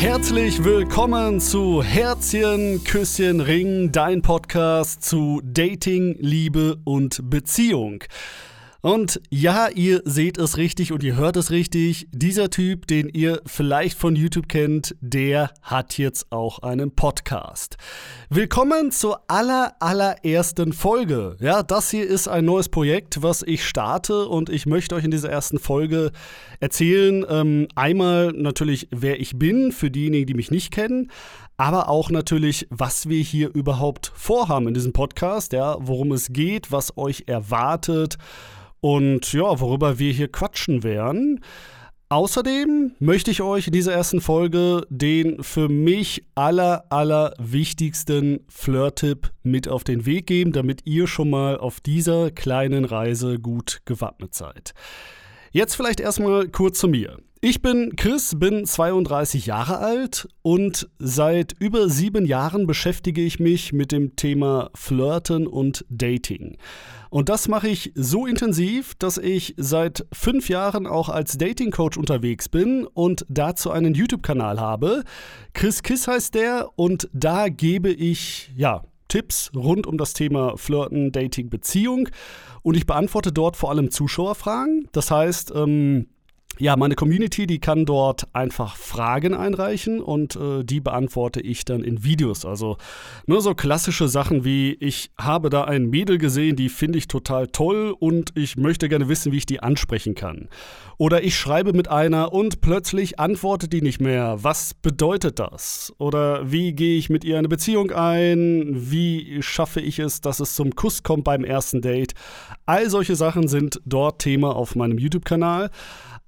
Herzlich willkommen zu Herzchen, Küsschen, Ring, dein Podcast zu Dating, Liebe und Beziehung. Und ja, ihr seht es richtig und ihr hört es richtig. Dieser Typ, den ihr vielleicht von YouTube kennt, der hat jetzt auch einen Podcast. Willkommen zur aller, allerersten Folge. Ja, das hier ist ein neues Projekt, was ich starte und ich möchte euch in dieser ersten Folge erzählen, ähm, einmal natürlich, wer ich bin, für diejenigen, die mich nicht kennen, aber auch natürlich, was wir hier überhaupt vorhaben in diesem Podcast, ja, worum es geht, was euch erwartet und ja, worüber wir hier quatschen werden. Außerdem möchte ich euch in dieser ersten Folge den für mich aller, aller wichtigsten Flirt-Tipp mit auf den Weg geben, damit ihr schon mal auf dieser kleinen Reise gut gewappnet seid. Jetzt vielleicht erstmal kurz zu mir. Ich bin Chris, bin 32 Jahre alt und seit über sieben Jahren beschäftige ich mich mit dem Thema Flirten und Dating. Und das mache ich so intensiv, dass ich seit fünf Jahren auch als Dating Coach unterwegs bin und dazu einen YouTube-Kanal habe. Chris Kiss heißt der und da gebe ich, ja, Tipps rund um das Thema Flirten, Dating, Beziehung. Und ich beantworte dort vor allem Zuschauerfragen. Das heißt, ähm, ja, meine Community, die kann dort einfach Fragen einreichen und äh, die beantworte ich dann in Videos. Also nur so klassische Sachen wie, ich habe da ein Mädel gesehen, die finde ich total toll und ich möchte gerne wissen, wie ich die ansprechen kann. Oder ich schreibe mit einer und plötzlich antwortet die nicht mehr. Was bedeutet das? Oder wie gehe ich mit ihr eine Beziehung ein? Wie schaffe ich es, dass es zum Kuss kommt beim ersten Date? All solche Sachen sind dort Thema auf meinem YouTube-Kanal.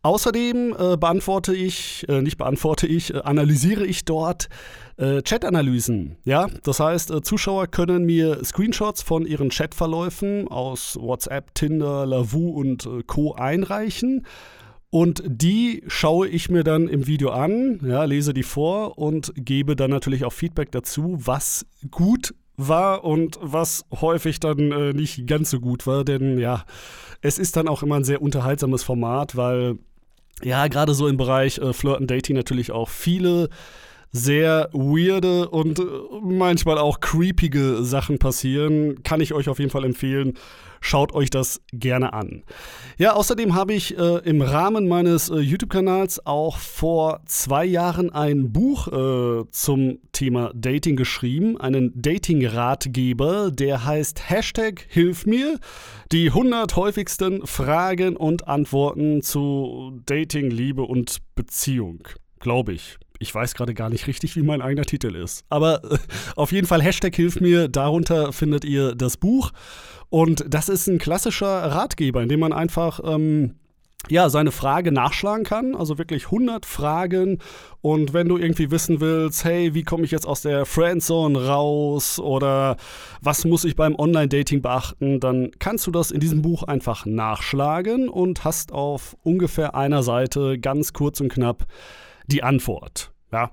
Außerdem äh, beantworte ich, äh, nicht beantworte ich, äh, analysiere ich dort äh, Chat-Analysen. Ja, das heißt, äh, Zuschauer können mir Screenshots von ihren Chatverläufen aus WhatsApp, Tinder, Lavu und äh, Co. einreichen. Und die schaue ich mir dann im Video an, ja, lese die vor und gebe dann natürlich auch Feedback dazu, was gut war und was häufig dann äh, nicht ganz so gut war. Denn ja, es ist dann auch immer ein sehr unterhaltsames Format, weil ja, gerade so im Bereich äh, Flirten, Dating natürlich auch viele sehr weirde und äh, manchmal auch creepige Sachen passieren. Kann ich euch auf jeden Fall empfehlen. Schaut euch das gerne an. Ja, außerdem habe ich äh, im Rahmen meines äh, YouTube-Kanals auch vor zwei Jahren ein Buch äh, zum Thema Dating geschrieben. Einen Dating-Ratgeber, der heißt Hashtag Hilf mir. Die 100 häufigsten Fragen und Antworten zu Dating, Liebe und Beziehung. Glaube ich. Ich weiß gerade gar nicht richtig, wie mein eigener Titel ist. Aber äh, auf jeden Fall Hashtag Hilf mir. Darunter findet ihr das Buch. Und das ist ein klassischer Ratgeber, in dem man einfach. Ähm, ja, seine Frage nachschlagen kann, also wirklich 100 Fragen. Und wenn du irgendwie wissen willst, hey, wie komme ich jetzt aus der Friendzone raus oder was muss ich beim Online-Dating beachten, dann kannst du das in diesem Buch einfach nachschlagen und hast auf ungefähr einer Seite ganz kurz und knapp die Antwort. Ja.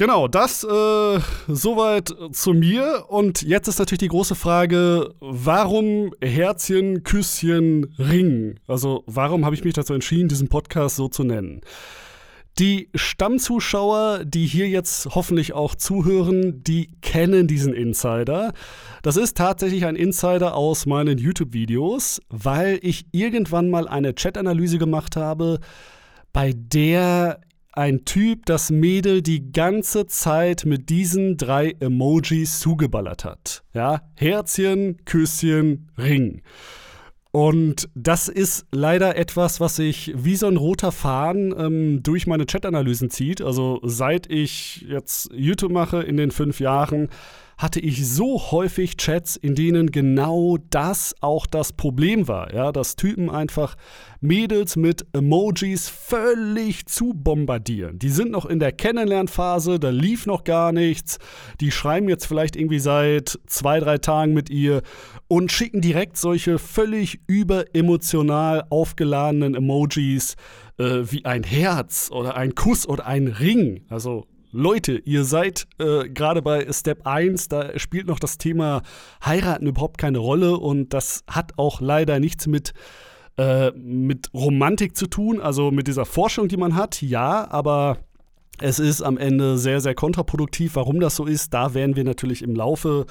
Genau, das äh, soweit zu mir. Und jetzt ist natürlich die große Frage, warum Herzchen, Küsschen, Ring? Also warum habe ich mich dazu entschieden, diesen Podcast so zu nennen? Die Stammzuschauer, die hier jetzt hoffentlich auch zuhören, die kennen diesen Insider. Das ist tatsächlich ein Insider aus meinen YouTube-Videos, weil ich irgendwann mal eine Chat-Analyse gemacht habe, bei der ein Typ das Mädel die ganze Zeit mit diesen drei Emojis zugeballert hat. Ja, Herzchen, Küsschen, Ring. Und das ist leider etwas, was sich wie so ein roter Faden ähm, durch meine Chat-Analysen zieht. Also seit ich jetzt YouTube mache in den fünf Jahren, hatte ich so häufig Chats, in denen genau das auch das Problem war. Ja, dass Typen einfach Mädels mit Emojis völlig zu bombardieren. Die sind noch in der Kennenlernphase, da lief noch gar nichts. Die schreiben jetzt vielleicht irgendwie seit zwei, drei Tagen mit ihr und schicken direkt solche völlig überemotional aufgeladenen Emojis äh, wie ein Herz oder ein Kuss oder ein Ring. Also Leute, ihr seid äh, gerade bei Step 1, da spielt noch das Thema Heiraten überhaupt keine Rolle und das hat auch leider nichts mit, äh, mit Romantik zu tun, also mit dieser Forschung, die man hat, ja, aber Es ist am Ende sehr, sehr kontraproduktiv. Warum das so ist, da werden wir natürlich im Laufe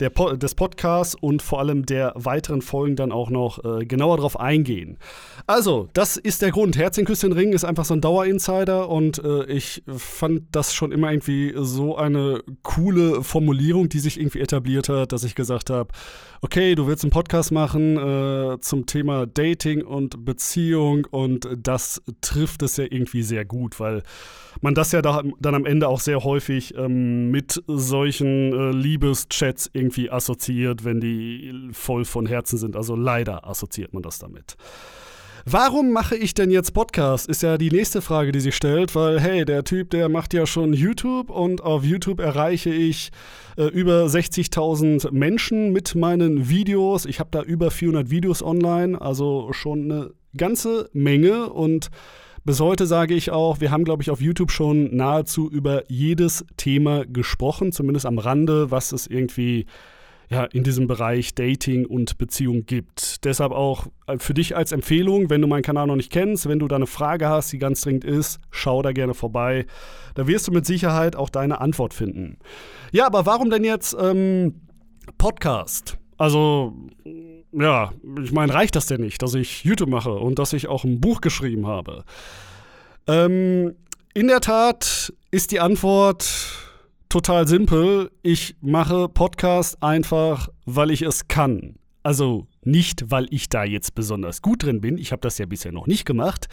der des Podcasts und vor allem der weiteren Folgen dann auch noch äh, genauer drauf eingehen. Also, das ist der Grund. Herzchen Küsschen Ring ist einfach so ein Dauerinsider und äh, ich fand das schon immer irgendwie so eine coole Formulierung, die sich irgendwie etabliert hat, dass ich gesagt habe, okay, du willst einen Podcast machen äh, zum Thema Dating und Beziehung und das trifft es ja irgendwie sehr gut, weil man das ja da, dann am Ende auch sehr häufig ähm, mit solchen äh, Liebeschats irgendwie assoziiert, wenn die voll von Herzen sind. Also leider assoziiert man das damit. Warum mache ich denn jetzt Podcast? Ist ja die nächste Frage, die sich stellt, weil hey, der Typ, der macht ja schon YouTube und auf YouTube erreiche ich äh, über 60.000 Menschen mit meinen Videos. Ich habe da über 400 Videos online, also schon eine ganze Menge und bis heute sage ich auch, wir haben, glaube ich, auf YouTube schon nahezu über jedes Thema gesprochen, zumindest am Rande, was es irgendwie ja, in diesem Bereich Dating und Beziehung gibt. Deshalb auch äh, für dich als Empfehlung, wenn du meinen Kanal noch nicht kennst, wenn du da eine Frage hast, die ganz dringend ist, schau da gerne vorbei. Da wirst du mit Sicherheit auch deine Antwort finden. Ja, aber warum denn jetzt ähm, Podcast? Also, ja, ich meine, reicht das denn nicht, dass ich YouTube mache und dass ich auch ein Buch geschrieben habe? Ähm, in der Tat ist die Antwort total simpel. Ich mache Podcast einfach, weil ich es kann. Also nicht, weil ich da jetzt besonders gut drin bin, ich habe das ja bisher noch nicht gemacht,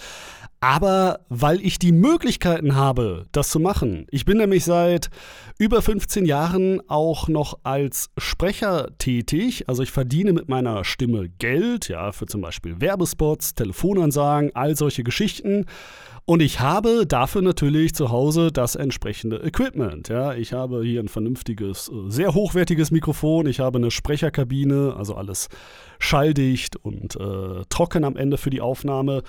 aber weil ich die Möglichkeiten habe, das zu machen. Ich bin nämlich seit über 15 Jahren auch noch als Sprecher tätig, also ich verdiene mit meiner Stimme Geld, ja, für zum Beispiel Werbespots, Telefonansagen, all solche Geschichten. Und ich habe dafür natürlich zu Hause das entsprechende Equipment. Ja, ich habe hier ein vernünftiges, äh, sehr hochwertiges Mikrofon. Ich habe eine Sprecherkabine, also alles schalldicht und äh, trocken am Ende für die Aufnahme.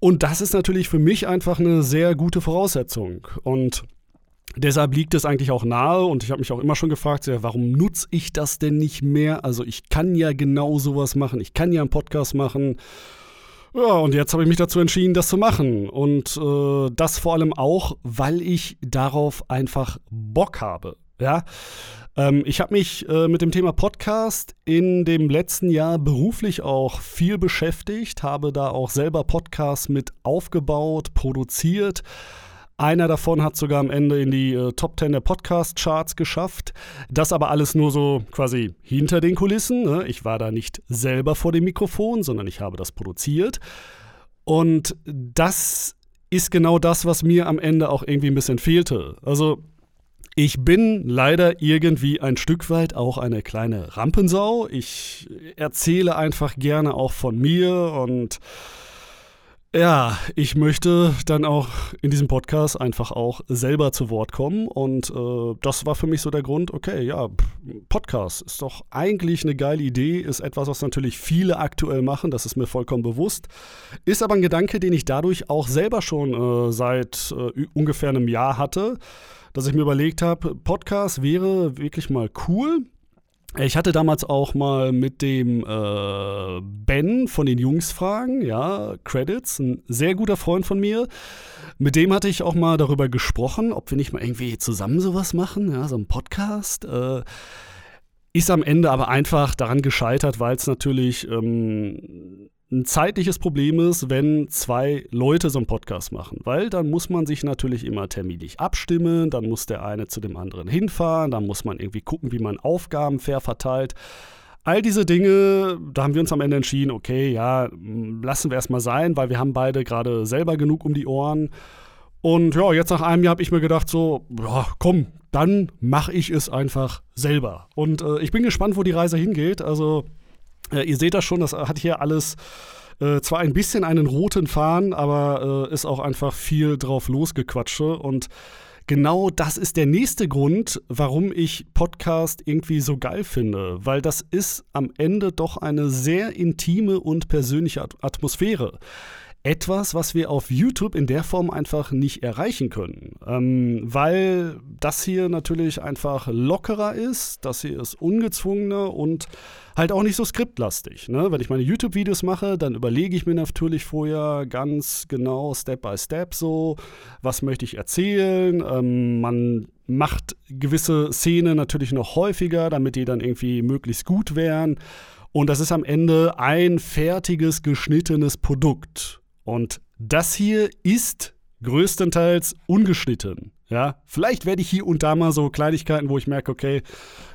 Und das ist natürlich für mich einfach eine sehr gute Voraussetzung. Und Deshalb liegt es eigentlich auch nahe und ich habe mich auch immer schon gefragt, ja, warum nutze ich das denn nicht mehr? Also ich kann ja genau sowas machen, ich kann ja einen Podcast machen ja, und jetzt habe ich mich dazu entschieden, das zu machen. Und äh, das vor allem auch, weil ich darauf einfach Bock habe. Ja, ähm, ich habe mich äh, mit dem Thema Podcast in dem letzten Jahr beruflich auch viel beschäftigt, habe da auch selber Podcasts mit aufgebaut, produziert einer davon hat sogar am Ende in die äh, Top 10 der Podcast-Charts geschafft. Das aber alles nur so quasi hinter den Kulissen. Ne? Ich war da nicht selber vor dem Mikrofon, sondern ich habe das produziert. Und das ist genau das, was mir am Ende auch irgendwie ein bisschen fehlte. Also ich bin leider irgendwie ein Stück weit auch eine kleine Rampensau. Ich erzähle einfach gerne auch von mir und ja, ich möchte dann auch in diesem Podcast einfach auch selber zu Wort kommen und äh, das war für mich so der Grund, okay, ja, Podcast ist doch eigentlich eine geile Idee, ist etwas, was natürlich viele aktuell machen, das ist mir vollkommen bewusst, ist aber ein Gedanke, den ich dadurch auch selber schon äh, seit äh, ungefähr einem Jahr hatte, dass ich mir überlegt habe, Podcast wäre wirklich mal cool, ich hatte damals auch mal mit dem äh, Ben von den Jungs fragen, ja, Credits, ein sehr guter Freund von mir. Mit dem hatte ich auch mal darüber gesprochen, ob wir nicht mal irgendwie zusammen sowas machen, ja, so ein Podcast. Äh, ist am Ende aber einfach daran gescheitert, weil es natürlich ähm, ein zeitliches Problem ist, wenn zwei Leute so einen Podcast machen, weil dann muss man sich natürlich immer terminlich abstimmen, dann muss der eine zu dem anderen hinfahren, dann muss man irgendwie gucken, wie man Aufgaben fair verteilt. All diese Dinge, da haben wir uns am Ende entschieden, okay, ja, lassen wir erstmal sein, weil wir haben beide gerade selber genug um die Ohren. Und ja, jetzt nach einem Jahr habe ich mir gedacht, so, ja, komm, dann mache ich es einfach selber. Und äh, ich bin gespannt, wo die Reise hingeht. Also äh, ihr seht das schon, das hat hier alles äh, zwar ein bisschen einen roten Faden, aber äh, ist auch einfach viel drauf losgequatsche. Und genau das ist der nächste Grund, warum ich Podcast irgendwie so geil finde, weil das ist am Ende doch eine sehr intime und persönliche Atmosphäre. Etwas, was wir auf YouTube in der Form einfach nicht erreichen können. Ähm, weil das hier natürlich einfach lockerer ist, das hier ist ungezwungener und halt auch nicht so skriptlastig. Ne? Wenn ich meine YouTube-Videos mache, dann überlege ich mir natürlich vorher ganz genau, Step by Step so, was möchte ich erzählen. Ähm, man macht gewisse Szenen natürlich noch häufiger, damit die dann irgendwie möglichst gut wären. Und das ist am Ende ein fertiges, geschnittenes Produkt. Und das hier ist größtenteils ungeschnitten. Ja, vielleicht werde ich hier und da mal so Kleinigkeiten, wo ich merke, okay,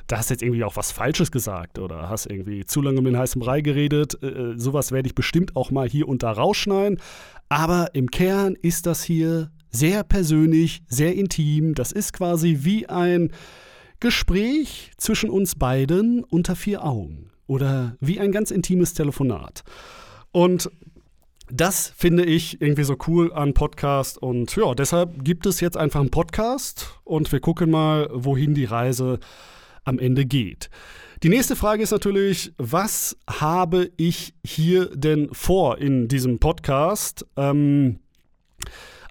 da hast jetzt irgendwie auch was Falsches gesagt oder hast irgendwie zu lange mit heißem Brei geredet. Äh, äh, sowas werde ich bestimmt auch mal hier und da rausschneiden. Aber im Kern ist das hier sehr persönlich, sehr intim. Das ist quasi wie ein Gespräch zwischen uns beiden unter vier Augen oder wie ein ganz intimes Telefonat. Und das finde ich irgendwie so cool an Podcast und ja, deshalb gibt es jetzt einfach einen Podcast und wir gucken mal, wohin die Reise am Ende geht. Die nächste Frage ist natürlich, was habe ich hier denn vor in diesem Podcast? Ähm,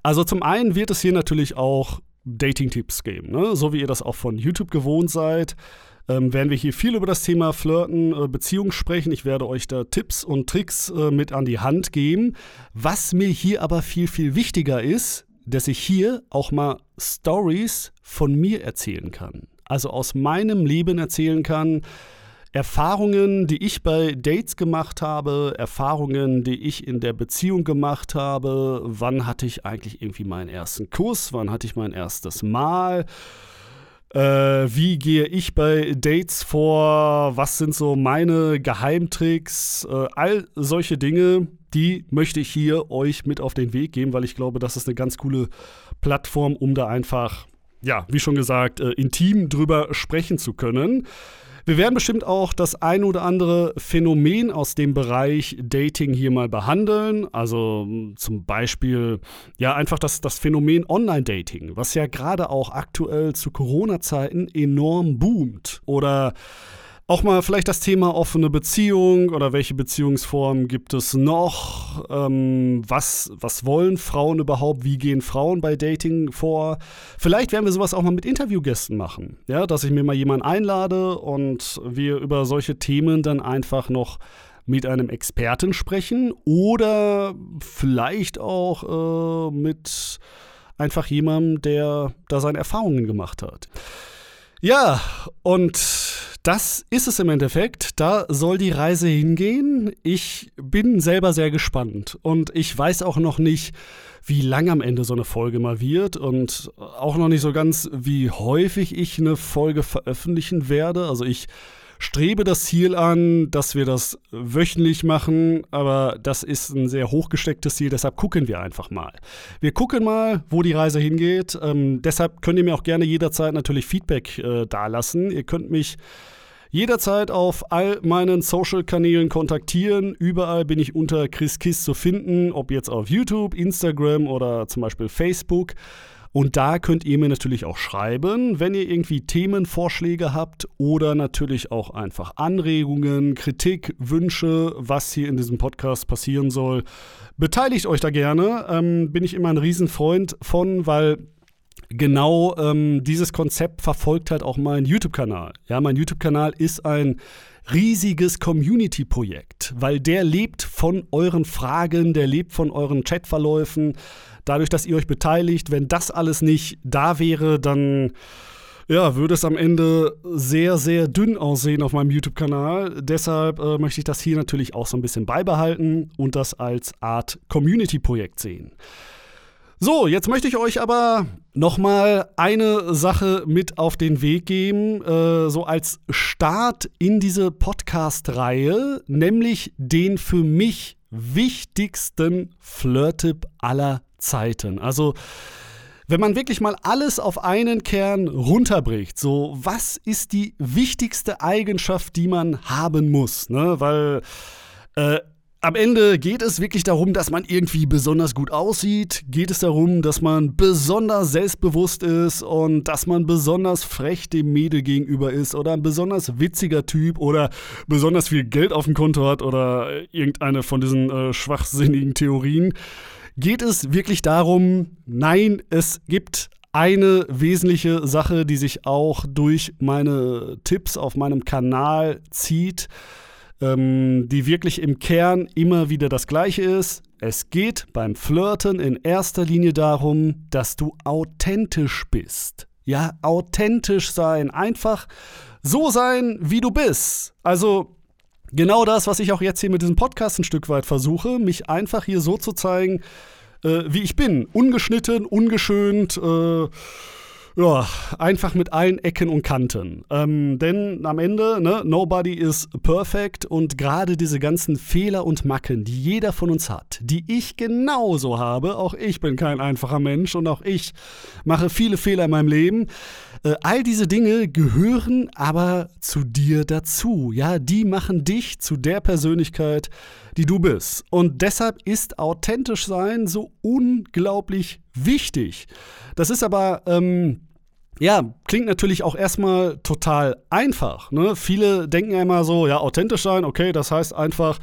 also zum einen wird es hier natürlich auch Dating-Tipps geben, ne? so wie ihr das auch von YouTube gewohnt seid ähm, werden wir hier viel über das Thema Flirten, äh, Beziehung sprechen. Ich werde euch da Tipps und Tricks äh, mit an die Hand geben. Was mir hier aber viel, viel wichtiger ist, dass ich hier auch mal Stories von mir erzählen kann. Also aus meinem Leben erzählen kann. Erfahrungen, die ich bei Dates gemacht habe, Erfahrungen, die ich in der Beziehung gemacht habe. Wann hatte ich eigentlich irgendwie meinen ersten Kuss? Wann hatte ich mein erstes Mal? Äh, wie gehe ich bei Dates vor? Was sind so meine Geheimtricks? Äh, all solche Dinge, die möchte ich hier euch mit auf den Weg geben, weil ich glaube, das ist eine ganz coole Plattform, um da einfach, ja, wie schon gesagt, äh, intim drüber sprechen zu können. Wir werden bestimmt auch das ein oder andere Phänomen aus dem Bereich Dating hier mal behandeln. Also hm, zum Beispiel ja einfach das, das Phänomen Online-Dating, was ja gerade auch aktuell zu Corona-Zeiten enorm boomt. Oder auch mal vielleicht das Thema offene Beziehung oder welche Beziehungsformen gibt es noch? Ähm, was, was wollen Frauen überhaupt? Wie gehen Frauen bei Dating vor? Vielleicht werden wir sowas auch mal mit Interviewgästen machen. Ja, dass ich mir mal jemanden einlade und wir über solche Themen dann einfach noch mit einem Experten sprechen oder vielleicht auch äh, mit einfach jemandem, der da seine Erfahrungen gemacht hat. Ja, und das ist es im Endeffekt. Da soll die Reise hingehen. Ich bin selber sehr gespannt und ich weiß auch noch nicht, wie lang am Ende so eine Folge mal wird und auch noch nicht so ganz, wie häufig ich eine Folge veröffentlichen werde. Also ich strebe das Ziel an, dass wir das wöchentlich machen, aber das ist ein sehr hochgestecktes Ziel, deshalb gucken wir einfach mal. Wir gucken mal, wo die Reise hingeht. Ähm, deshalb könnt ihr mir auch gerne jederzeit natürlich Feedback äh, dalassen. Ihr könnt mich jederzeit auf all meinen Social-Kanälen kontaktieren. Überall bin ich unter Chris Kiss zu finden, ob jetzt auf YouTube, Instagram oder zum Beispiel Facebook. Und da könnt ihr mir natürlich auch schreiben, wenn ihr irgendwie Themenvorschläge habt oder natürlich auch einfach Anregungen, Kritik, Wünsche, was hier in diesem Podcast passieren soll. Beteiligt euch da gerne. Ähm, bin ich immer ein Riesenfreund von, weil genau ähm, dieses Konzept verfolgt halt auch mein YouTube-Kanal. Ja, mein YouTube-Kanal ist ein riesiges Community-Projekt, weil der lebt von euren Fragen, der lebt von euren Chatverläufen. Dadurch, dass ihr euch beteiligt, wenn das alles nicht da wäre, dann ja, würde es am Ende sehr, sehr dünn aussehen auf meinem YouTube-Kanal. Deshalb äh, möchte ich das hier natürlich auch so ein bisschen beibehalten und das als Art Community-Projekt sehen. So, jetzt möchte ich euch aber nochmal eine Sache mit auf den Weg geben, äh, so als Start in diese Podcast-Reihe, nämlich den für mich wichtigsten Flirt-Tipp aller Zeiten. Also, wenn man wirklich mal alles auf einen Kern runterbricht, so was ist die wichtigste Eigenschaft, die man haben muss? Ne? Weil äh, am Ende geht es wirklich darum, dass man irgendwie besonders gut aussieht. Geht es darum, dass man besonders selbstbewusst ist und dass man besonders frech dem Mädel gegenüber ist oder ein besonders witziger Typ oder besonders viel Geld auf dem Konto hat oder irgendeine von diesen äh, schwachsinnigen Theorien. Geht es wirklich darum, nein, es gibt eine wesentliche Sache, die sich auch durch meine Tipps auf meinem Kanal zieht ähm, die wirklich im Kern immer wieder das gleiche ist. Es geht beim Flirten in erster Linie darum, dass du authentisch bist. Ja, authentisch sein. Einfach so sein, wie du bist. Also genau das, was ich auch jetzt hier mit diesem Podcast ein Stück weit versuche, mich einfach hier so zu zeigen, äh, wie ich bin. Ungeschnitten, ungeschönt, äh, ja, einfach mit allen Ecken und Kanten. Ähm, denn am Ende, ne, nobody is perfect und gerade diese ganzen Fehler und Macken, die jeder von uns hat, die ich genauso habe, auch ich bin kein einfacher Mensch und auch ich mache viele Fehler in meinem Leben. Äh, all diese Dinge gehören aber zu dir dazu. Ja, die machen dich zu der Persönlichkeit, die du bist. Und deshalb ist authentisch sein so unglaublich wichtig. Das ist aber, ähm, ja, klingt natürlich auch erstmal total einfach. Ne? Viele denken ja immer so, ja, authentisch sein, okay, das heißt einfach,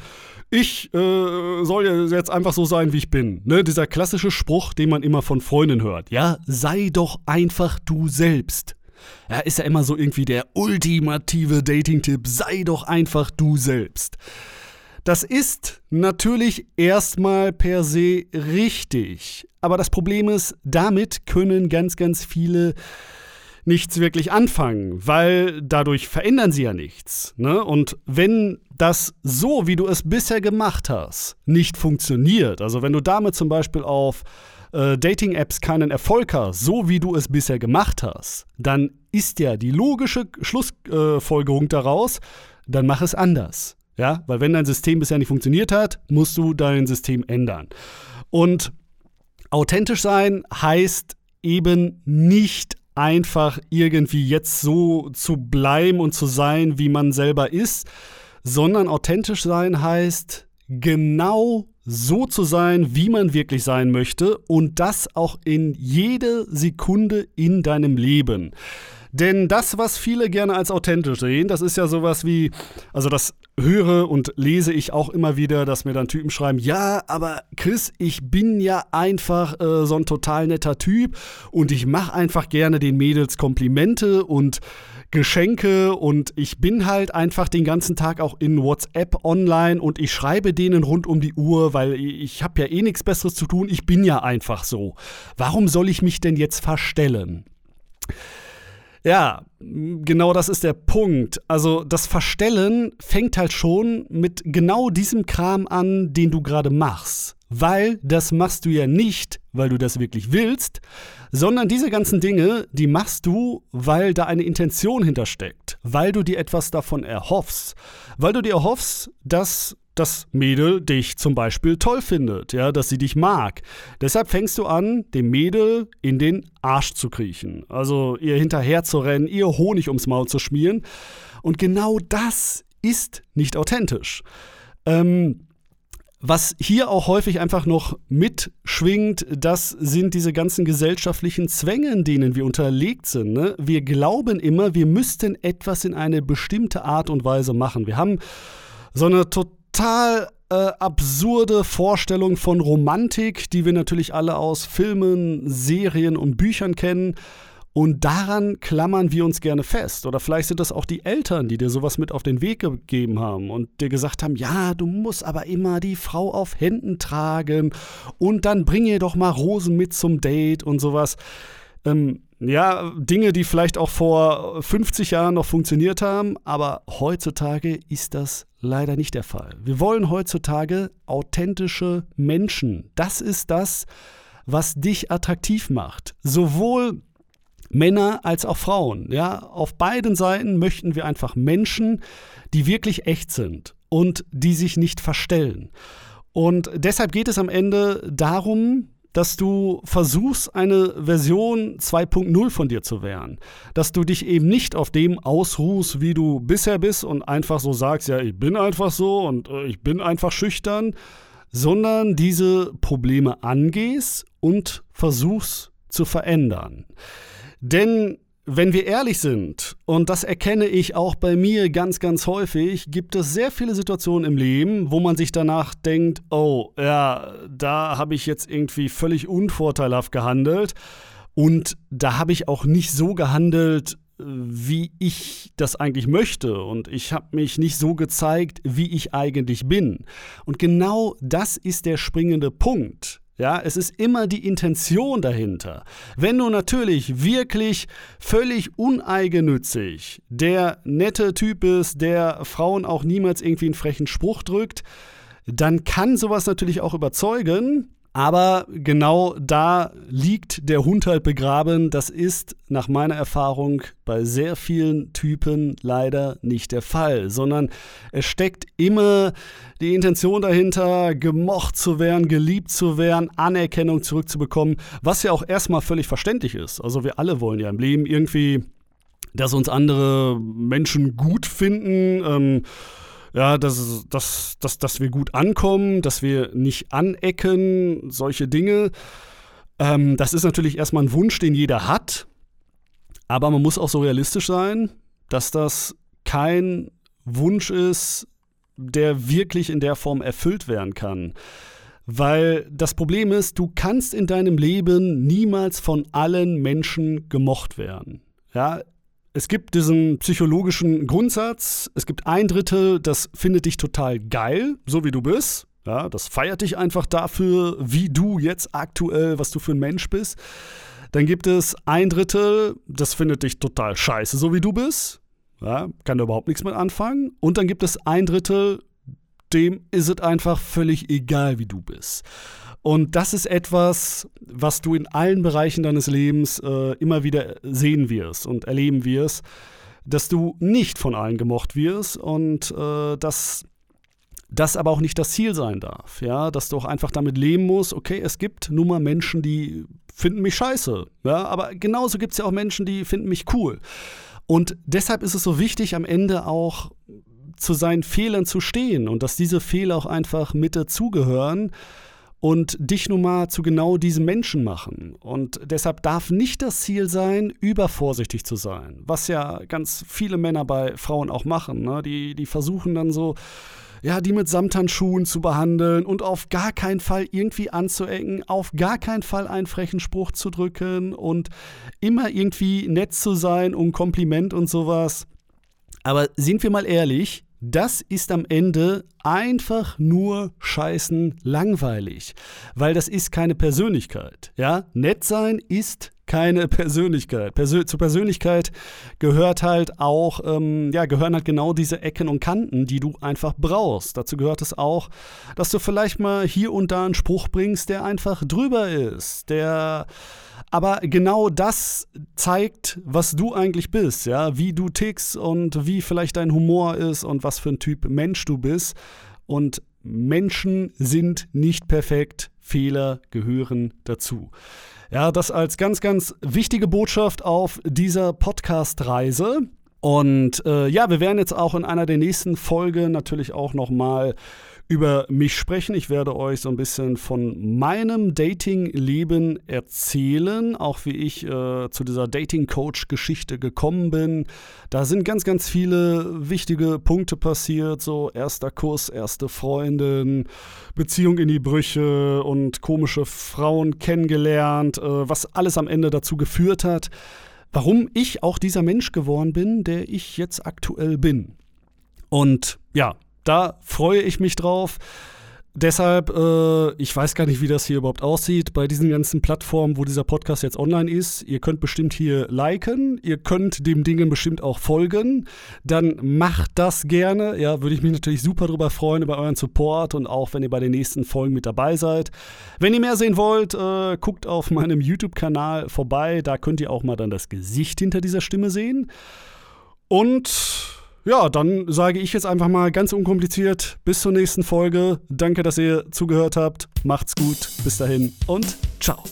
ich äh, soll jetzt einfach so sein, wie ich bin. Ne? Dieser klassische Spruch, den man immer von Freunden hört. Ja, sei doch einfach du selbst. Ja, ist ja immer so irgendwie der ultimative Dating-Tipp, sei doch einfach du selbst. Das ist natürlich erstmal per se richtig. Aber das Problem ist, damit können ganz, ganz viele nichts wirklich anfangen, weil dadurch verändern sie ja nichts. Ne? Und wenn das so, wie du es bisher gemacht hast, nicht funktioniert, also wenn du damit zum Beispiel auf äh, Dating-Apps keinen Erfolg hast, so wie du es bisher gemacht hast, dann ist ja die logische Schlussfolgerung äh, daraus, dann mach es anders. Ja, weil wenn dein System bisher nicht funktioniert hat, musst du dein System ändern. Und authentisch sein heißt eben nicht einfach irgendwie jetzt so zu bleiben und zu sein, wie man selber ist, sondern authentisch sein heißt genau so zu sein, wie man wirklich sein möchte und das auch in jede Sekunde in deinem Leben. Denn das, was viele gerne als authentisch sehen, das ist ja sowas wie, also das höre und lese ich auch immer wieder, dass mir dann Typen schreiben, ja, aber Chris, ich bin ja einfach äh, so ein total netter Typ und ich mache einfach gerne den Mädels Komplimente und Geschenke und ich bin halt einfach den ganzen Tag auch in WhatsApp online und ich schreibe denen rund um die Uhr, weil ich habe ja eh nichts Besseres zu tun, ich bin ja einfach so. Warum soll ich mich denn jetzt verstellen? Ja, genau das ist der Punkt. Also das Verstellen fängt halt schon mit genau diesem Kram an, den du gerade machst. Weil das machst du ja nicht, weil du das wirklich willst, sondern diese ganzen Dinge, die machst du, weil da eine Intention hintersteckt, weil du dir etwas davon erhoffst, weil du dir erhoffst, dass das Mädel dich zum Beispiel toll findet, ja, dass sie dich mag. Deshalb fängst du an, dem Mädel in den Arsch zu kriechen. Also ihr hinterher zu rennen, ihr Honig ums Maul zu schmieren. Und genau das ist nicht authentisch. Ähm, was hier auch häufig einfach noch mitschwingt, das sind diese ganzen gesellschaftlichen Zwänge, denen wir unterlegt sind. Ne? Wir glauben immer, wir müssten etwas in eine bestimmte Art und Weise machen. Wir haben so eine total äh, absurde Vorstellung von Romantik, die wir natürlich alle aus Filmen, Serien und Büchern kennen. Und daran klammern wir uns gerne fest. Oder vielleicht sind das auch die Eltern, die dir sowas mit auf den Weg gegeben haben und dir gesagt haben, ja, du musst aber immer die Frau auf Händen tragen und dann bring ihr doch mal Rosen mit zum Date und sowas. Ähm, ja, Dinge, die vielleicht auch vor 50 Jahren noch funktioniert haben, aber heutzutage ist das leider nicht der Fall. Wir wollen heutzutage authentische Menschen. Das ist das, was dich attraktiv macht. Sowohl Männer als auch Frauen. Ja, auf beiden Seiten möchten wir einfach Menschen, die wirklich echt sind und die sich nicht verstellen. Und deshalb geht es am Ende darum, dass du versuchst, eine Version 2.0 von dir zu werden. Dass du dich eben nicht auf dem ausruhst, wie du bisher bist und einfach so sagst, ja, ich bin einfach so und äh, ich bin einfach schüchtern, sondern diese Probleme angehst und versuchst zu verändern. Denn wenn wir ehrlich sind, und das erkenne ich auch bei mir ganz, ganz häufig, gibt es sehr viele Situationen im Leben, wo man sich danach denkt, oh, ja, da habe ich jetzt irgendwie völlig unvorteilhaft gehandelt. Und da habe ich auch nicht so gehandelt, wie ich das eigentlich möchte. Und ich habe mich nicht so gezeigt, wie ich eigentlich bin. Und genau das ist der springende Punkt. Ja, es ist immer die Intention dahinter. Wenn du natürlich wirklich völlig uneigennützig der nette Typ bist, der Frauen auch niemals irgendwie einen frechen Spruch drückt, dann kann sowas natürlich auch überzeugen. Aber genau da liegt der Hund halt begraben. Das ist nach meiner Erfahrung bei sehr vielen Typen leider nicht der Fall, sondern es steckt immer die Intention dahinter, gemocht zu werden, geliebt zu werden, Anerkennung zurückzubekommen, was ja auch erstmal völlig verständlich ist. Also wir alle wollen ja im Leben irgendwie, dass uns andere Menschen gut finden. Ähm, ja, dass, dass, dass, dass wir gut ankommen, dass wir nicht anecken, solche Dinge. Ähm, das ist natürlich erstmal ein Wunsch, den jeder hat. Aber man muss auch so realistisch sein, dass das kein Wunsch ist, der wirklich in der Form erfüllt werden kann. Weil das Problem ist, du kannst in deinem Leben niemals von allen Menschen gemocht werden. Ja, es gibt diesen psychologischen Grundsatz, es gibt ein Drittel, das findet dich total geil, so wie du bist. Ja, das feiert dich einfach dafür, wie du jetzt aktuell, was du für ein Mensch bist. Dann gibt es ein Drittel, das findet dich total scheiße, so wie du bist. Ja, kann da überhaupt nichts mit anfangen. Und dann gibt es ein Drittel, dem ist es einfach völlig egal, wie du bist. Und das ist etwas, was du in allen Bereichen deines Lebens äh, immer wieder sehen wirst und erleben wirst, dass du nicht von allen gemocht wirst und äh, dass das aber auch nicht das Ziel sein darf, ja, dass du auch einfach damit leben musst, okay, es gibt nun mal Menschen, die finden mich scheiße, ja, aber genauso gibt es ja auch Menschen, die finden mich cool. Und deshalb ist es so wichtig, am Ende auch zu seinen Fehlern zu stehen und dass diese Fehler auch einfach mit dazugehören und dich nun mal zu genau diesem Menschen machen. Und deshalb darf nicht das Ziel sein, übervorsichtig zu sein, was ja ganz viele Männer bei Frauen auch machen. Ne? Die, die versuchen dann so, ja, die mit Samthandschuhen zu behandeln und auf gar keinen Fall irgendwie anzuecken, auf gar keinen Fall einen frechen Spruch zu drücken und immer irgendwie nett zu sein und Kompliment und sowas. Aber sind wir mal ehrlich, das ist am Ende einfach nur scheißen langweilig, weil das ist keine Persönlichkeit. Ja, nett sein ist keine Persönlichkeit. Persö zur Persönlichkeit gehört halt auch, ähm, ja, gehören halt genau diese Ecken und Kanten, die du einfach brauchst. Dazu gehört es auch, dass du vielleicht mal hier und da einen Spruch bringst, der einfach drüber ist, der aber genau das zeigt, was du eigentlich bist, ja, wie du tickst und wie vielleicht dein Humor ist und was für ein Typ Mensch du bist. Und Menschen sind nicht perfekt, Fehler gehören dazu. Ja, das als ganz, ganz wichtige Botschaft auf dieser Podcast-Reise. Und äh, ja, wir werden jetzt auch in einer der nächsten Folgen natürlich auch nochmal über mich sprechen. Ich werde euch so ein bisschen von meinem Dating-Leben erzählen, auch wie ich äh, zu dieser Dating-Coach-Geschichte gekommen bin. Da sind ganz, ganz viele wichtige Punkte passiert, so erster Kuss, erste Freundin, Beziehung in die Brüche und komische Frauen kennengelernt, äh, was alles am Ende dazu geführt hat, warum ich auch dieser Mensch geworden bin, der ich jetzt aktuell bin. Und ja, da freue ich mich drauf. Deshalb, äh, ich weiß gar nicht, wie das hier überhaupt aussieht bei diesen ganzen Plattformen, wo dieser Podcast jetzt online ist. Ihr könnt bestimmt hier liken, ihr könnt dem Dingen bestimmt auch folgen. Dann macht das gerne. Ja, würde ich mich natürlich super drüber freuen, über euren Support und auch, wenn ihr bei den nächsten Folgen mit dabei seid. Wenn ihr mehr sehen wollt, äh, guckt auf meinem YouTube-Kanal vorbei. Da könnt ihr auch mal dann das Gesicht hinter dieser Stimme sehen. Und ja, dann sage ich jetzt einfach mal ganz unkompliziert bis zur nächsten Folge. Danke, dass ihr zugehört habt. Macht's gut. Bis dahin und ciao.